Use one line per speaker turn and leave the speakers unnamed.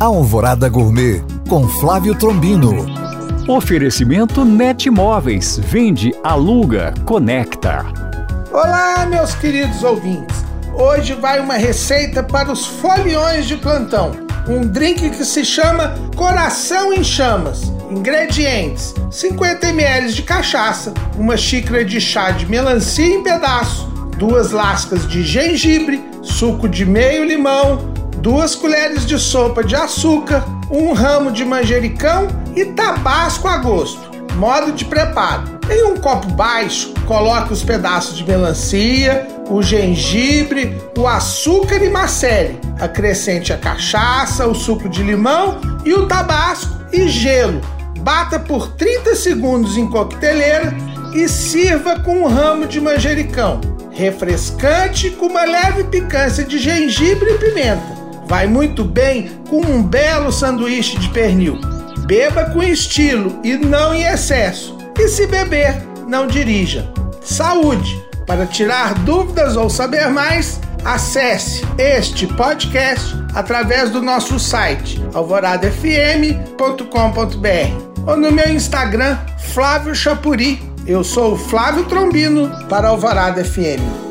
Alvorada Gourmet com Flávio Trombino.
Oferecimento Net Móveis. Vende, aluga, conecta.
Olá, meus queridos ouvintes. Hoje vai uma receita para os foliões de plantão. Um drink que se chama Coração em Chamas. Ingredientes: 50 ml de cachaça, uma xícara de chá de melancia em pedaço, duas lascas de gengibre, suco de meio limão, duas colheres de sopa de açúcar, um ramo de manjericão e tabasco a gosto. Modo de preparo: em um copo baixo, coloque os pedaços de melancia, o gengibre, o açúcar e macere. Acrescente a cachaça, o suco de limão e o tabasco e gelo. Bata por 30 segundos em coqueteleira e sirva com um ramo de manjericão. Refrescante com uma leve picância de gengibre e pimenta. Vai muito bem com um belo sanduíche de pernil. Beba com estilo e não em excesso. E se beber, não dirija. Saúde! Para tirar dúvidas ou saber mais, acesse este podcast através do nosso site alvoradafm.com.br ou no meu Instagram Flávio Chapuri. Eu sou o Flávio Trombino para Alvorada FM.